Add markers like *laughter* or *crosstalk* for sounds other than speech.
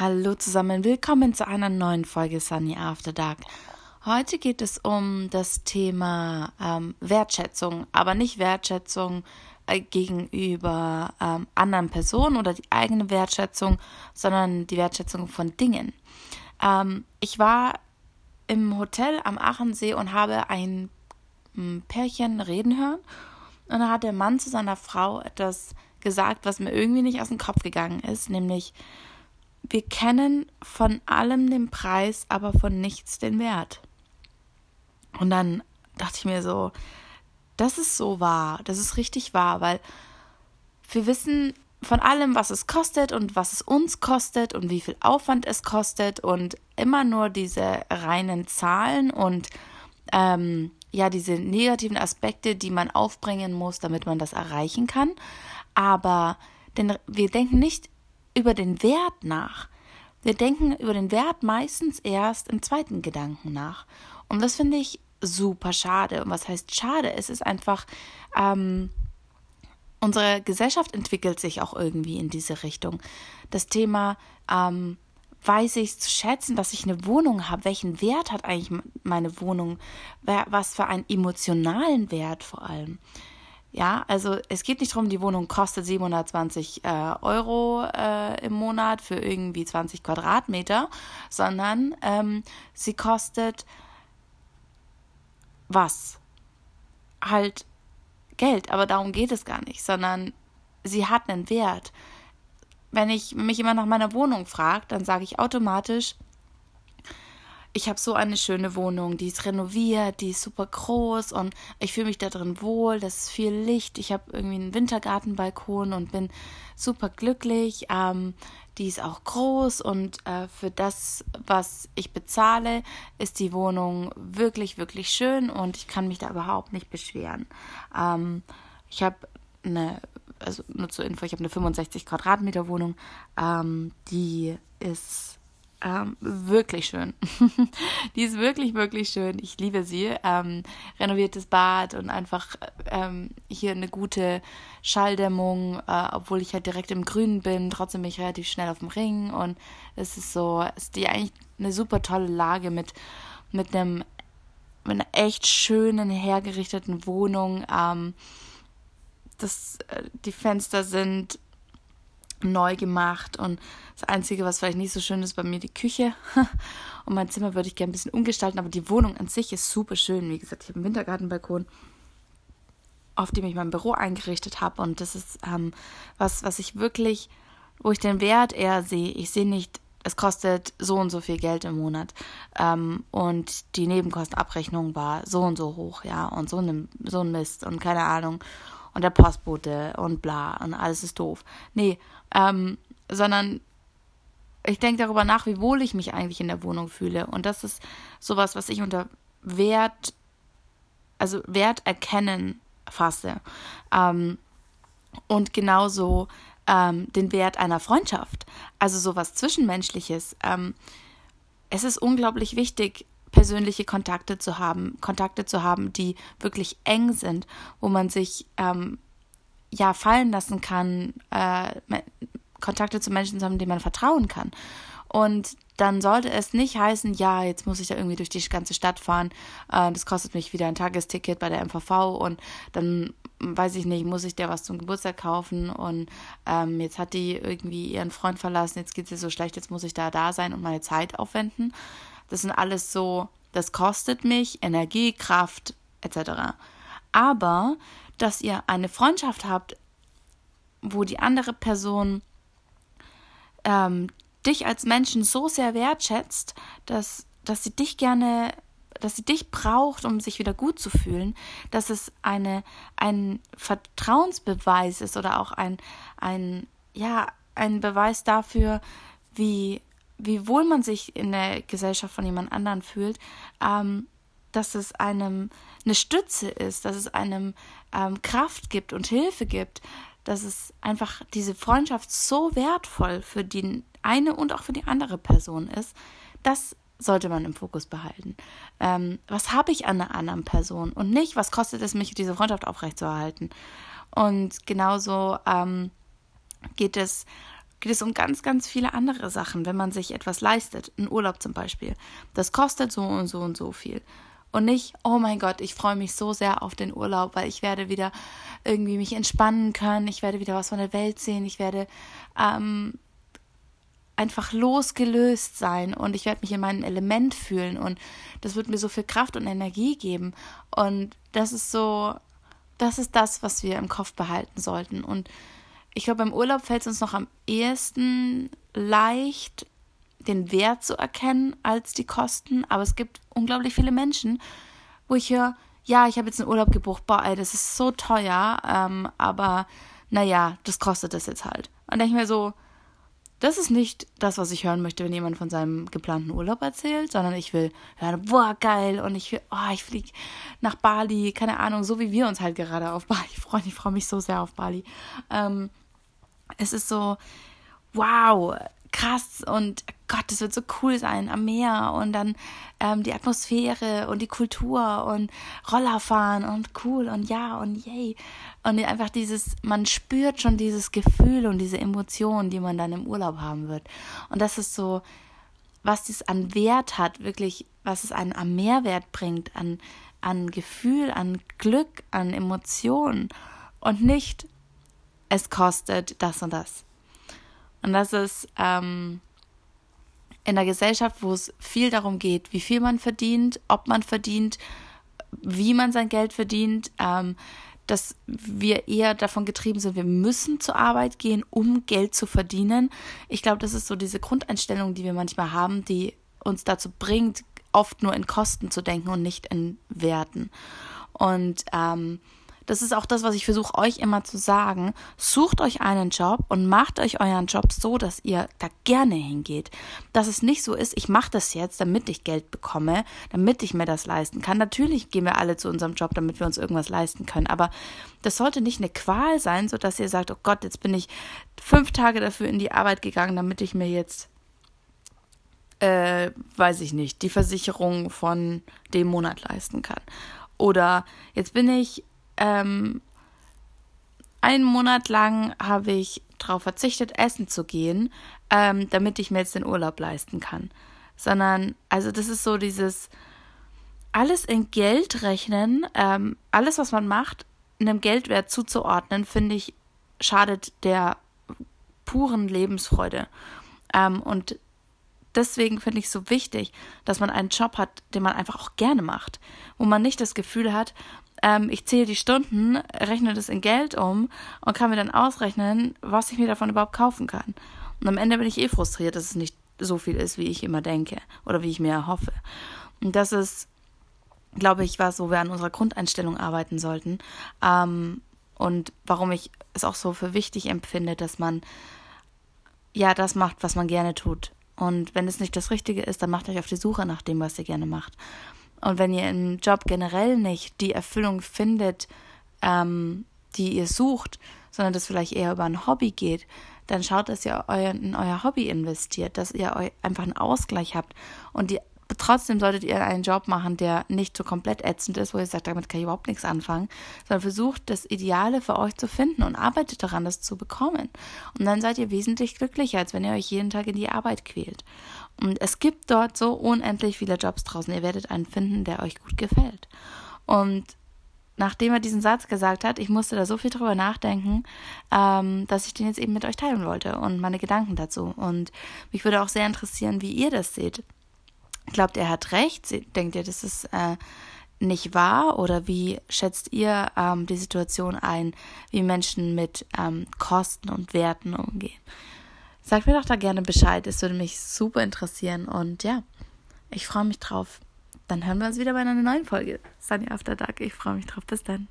Hallo zusammen, willkommen zu einer neuen Folge Sunny After Dark. Heute geht es um das Thema ähm, Wertschätzung, aber nicht Wertschätzung äh, gegenüber ähm, anderen Personen oder die eigene Wertschätzung, sondern die Wertschätzung von Dingen. Ähm, ich war im Hotel am Achensee und habe ein hm, Pärchen reden hören und da hat der Mann zu seiner Frau etwas gesagt, was mir irgendwie nicht aus dem Kopf gegangen ist, nämlich wir kennen von allem den Preis, aber von nichts den Wert. Und dann dachte ich mir so, das ist so wahr, das ist richtig wahr, weil wir wissen von allem, was es kostet und was es uns kostet und wie viel Aufwand es kostet und immer nur diese reinen Zahlen und ähm, ja, diese negativen Aspekte, die man aufbringen muss, damit man das erreichen kann. Aber denn wir denken nicht über den Wert nach. Wir denken über den Wert meistens erst im zweiten Gedanken nach. Und das finde ich super schade. Und was heißt schade? Es ist einfach, ähm, unsere Gesellschaft entwickelt sich auch irgendwie in diese Richtung. Das Thema, ähm, weiß ich zu schätzen, dass ich eine Wohnung habe? Welchen Wert hat eigentlich meine Wohnung? Was für einen emotionalen Wert vor allem? Ja, also es geht nicht darum, die Wohnung kostet 720 äh, Euro äh, im Monat für irgendwie 20 Quadratmeter, sondern ähm, sie kostet was? Halt Geld, aber darum geht es gar nicht, sondern sie hat einen Wert. Wenn ich mich immer nach meiner Wohnung frage, dann sage ich automatisch, ich habe so eine schöne Wohnung, die ist renoviert, die ist super groß und ich fühle mich da drin wohl, das ist viel Licht, ich habe irgendwie einen Wintergartenbalkon und bin super glücklich. Ähm, die ist auch groß und äh, für das, was ich bezahle, ist die Wohnung wirklich, wirklich schön und ich kann mich da überhaupt nicht beschweren. Ähm, ich habe eine, also nur zur Info, ich habe eine 65 Quadratmeter Wohnung, ähm, die ist ähm, wirklich schön. *laughs* die ist wirklich, wirklich schön. Ich liebe sie. Ähm, renoviertes Bad und einfach ähm, hier eine gute Schalldämmung, äh, obwohl ich halt direkt im Grünen bin. Trotzdem bin ich relativ schnell auf dem Ring und es ist so, es ist die eigentlich eine super tolle Lage mit, mit einem mit einer echt schönen, hergerichteten Wohnung. Ähm, das, äh, die Fenster sind neu gemacht und das Einzige, was vielleicht nicht so schön ist, bei mir die Küche *laughs* und mein Zimmer würde ich gerne ein bisschen umgestalten, aber die Wohnung an sich ist super schön. Wie gesagt, ich habe einen Wintergartenbalkon, auf dem ich mein Büro eingerichtet habe und das ist ähm, was, was ich wirklich, wo ich den Wert eher sehe. Ich sehe nicht, es kostet so und so viel Geld im Monat ähm, und die Nebenkostenabrechnung war so und so hoch, ja, und so ein, so ein Mist und keine Ahnung und der Postbote und bla und alles ist doof. Nee, ähm, sondern ich denke darüber nach, wie wohl ich mich eigentlich in der Wohnung fühle. Und das ist sowas, was ich unter Wert, also Wert erkennen fasse. Ähm, und genauso ähm, den Wert einer Freundschaft, also sowas Zwischenmenschliches. Ähm, es ist unglaublich wichtig, persönliche Kontakte zu haben, Kontakte zu haben, die wirklich eng sind, wo man sich ähm, ja fallen lassen kann, äh, Kontakte zu Menschen zu haben, denen man vertrauen kann. Und dann sollte es nicht heißen, ja, jetzt muss ich da irgendwie durch die ganze Stadt fahren, äh, das kostet mich wieder ein Tagesticket bei der MVV und dann weiß ich nicht, muss ich der was zum Geburtstag kaufen und ähm, jetzt hat die irgendwie ihren Freund verlassen, jetzt geht ihr so schlecht, jetzt muss ich da da sein und meine Zeit aufwenden. Das sind alles so, das kostet mich Energie, Kraft etc. Aber, dass ihr eine Freundschaft habt, wo die andere Person ähm, dich als Menschen so sehr wertschätzt, dass, dass sie dich gerne, dass sie dich braucht, um sich wieder gut zu fühlen, dass es eine, ein Vertrauensbeweis ist oder auch ein, ein, ja, ein Beweis dafür, wie wie wohl man sich in der Gesellschaft von jemand anderen fühlt, ähm, dass es einem eine Stütze ist, dass es einem ähm, Kraft gibt und Hilfe gibt, dass es einfach diese Freundschaft so wertvoll für die eine und auch für die andere Person ist, das sollte man im Fokus behalten. Ähm, was habe ich an einer anderen Person und nicht, was kostet es mich, diese Freundschaft aufrechtzuerhalten? Und genauso ähm, geht es geht es um ganz, ganz viele andere Sachen, wenn man sich etwas leistet. Ein Urlaub zum Beispiel. Das kostet so und so und so viel. Und nicht, oh mein Gott, ich freue mich so sehr auf den Urlaub, weil ich werde wieder irgendwie mich entspannen können, ich werde wieder was von der Welt sehen, ich werde ähm, einfach losgelöst sein und ich werde mich in meinem Element fühlen und das wird mir so viel Kraft und Energie geben. Und das ist so, das ist das, was wir im Kopf behalten sollten. Und ich glaube, beim Urlaub fällt es uns noch am ehesten leicht, den Wert zu erkennen als die Kosten. Aber es gibt unglaublich viele Menschen, wo ich höre, ja, ich habe jetzt einen Urlaub gebucht, boah, ey, das ist so teuer, ähm, aber naja, das kostet das jetzt halt. Und denke ich mir so, das ist nicht das, was ich hören möchte, wenn jemand von seinem geplanten Urlaub erzählt, sondern ich will hören, boah, geil, und ich will, oh, ich fliege nach Bali, keine Ahnung, so wie wir uns halt gerade auf Bali *laughs* freuen. Ich freue mich so sehr auf Bali. Ähm, es ist so, wow, krass und Gott, das wird so cool sein am Meer und dann ähm, die Atmosphäre und die Kultur und Rollerfahren und cool und ja und yay. Und einfach dieses, man spürt schon dieses Gefühl und diese Emotionen, die man dann im Urlaub haben wird. Und das ist so, was das an Wert hat, wirklich, was es einen am Mehrwert bringt, an, an Gefühl, an Glück, an Emotionen und nicht, es kostet das und das. Und das ist ähm, in der Gesellschaft, wo es viel darum geht, wie viel man verdient, ob man verdient, wie man sein Geld verdient, ähm, dass wir eher davon getrieben sind, wir müssen zur Arbeit gehen, um Geld zu verdienen. Ich glaube, das ist so diese Grundeinstellung, die wir manchmal haben, die uns dazu bringt, oft nur in Kosten zu denken und nicht in Werten. Und ähm, das ist auch das, was ich versuche euch immer zu sagen. Sucht euch einen Job und macht euch euren Job so, dass ihr da gerne hingeht. Dass es nicht so ist, ich mache das jetzt, damit ich Geld bekomme, damit ich mir das leisten kann. Natürlich gehen wir alle zu unserem Job, damit wir uns irgendwas leisten können. Aber das sollte nicht eine Qual sein, so dass ihr sagt, oh Gott, jetzt bin ich fünf Tage dafür in die Arbeit gegangen, damit ich mir jetzt äh, weiß ich nicht, die Versicherung von dem Monat leisten kann. Oder jetzt bin ich ähm, einen Monat lang habe ich darauf verzichtet, essen zu gehen, ähm, damit ich mir jetzt den Urlaub leisten kann. Sondern, also das ist so dieses alles in Geld rechnen, ähm, alles, was man macht, einem Geldwert zuzuordnen, finde ich, schadet der puren Lebensfreude. Ähm, und deswegen finde ich es so wichtig, dass man einen Job hat, den man einfach auch gerne macht, wo man nicht das Gefühl hat, ähm, ich zähle die Stunden, rechne das in Geld um und kann mir dann ausrechnen, was ich mir davon überhaupt kaufen kann. Und am Ende bin ich eh frustriert, dass es nicht so viel ist, wie ich immer denke oder wie ich mir erhoffe. Und das ist, glaube ich, was, wo wir an unserer Grundeinstellung arbeiten sollten. Ähm, und warum ich es auch so für wichtig empfinde, dass man ja das macht, was man gerne tut. Und wenn es nicht das Richtige ist, dann macht euch auf die Suche nach dem, was ihr gerne macht. Und wenn ihr im Job generell nicht die Erfüllung findet, ähm, die ihr sucht, sondern das vielleicht eher über ein Hobby geht, dann schaut, dass ihr euer, in euer Hobby investiert, dass ihr einfach einen Ausgleich habt. Und die, trotzdem solltet ihr einen Job machen, der nicht so komplett ätzend ist, wo ihr sagt, damit kann ich überhaupt nichts anfangen, sondern versucht, das Ideale für euch zu finden und arbeitet daran, das zu bekommen. Und dann seid ihr wesentlich glücklicher, als wenn ihr euch jeden Tag in die Arbeit quält. Und es gibt dort so unendlich viele Jobs draußen. Ihr werdet einen finden, der euch gut gefällt. Und nachdem er diesen Satz gesagt hat, ich musste da so viel drüber nachdenken, ähm, dass ich den jetzt eben mit euch teilen wollte und meine Gedanken dazu. Und mich würde auch sehr interessieren, wie ihr das seht. Glaubt er hat recht? Denkt ihr, das ist äh, nicht wahr? Oder wie schätzt ihr ähm, die Situation ein, wie Menschen mit ähm, Kosten und Werten umgehen? Sagt mir doch da gerne Bescheid. Es würde mich super interessieren. Und ja, ich freue mich drauf. Dann hören wir uns wieder bei einer neuen Folge. Sunny After Dark. Ich freue mich drauf. Bis dann.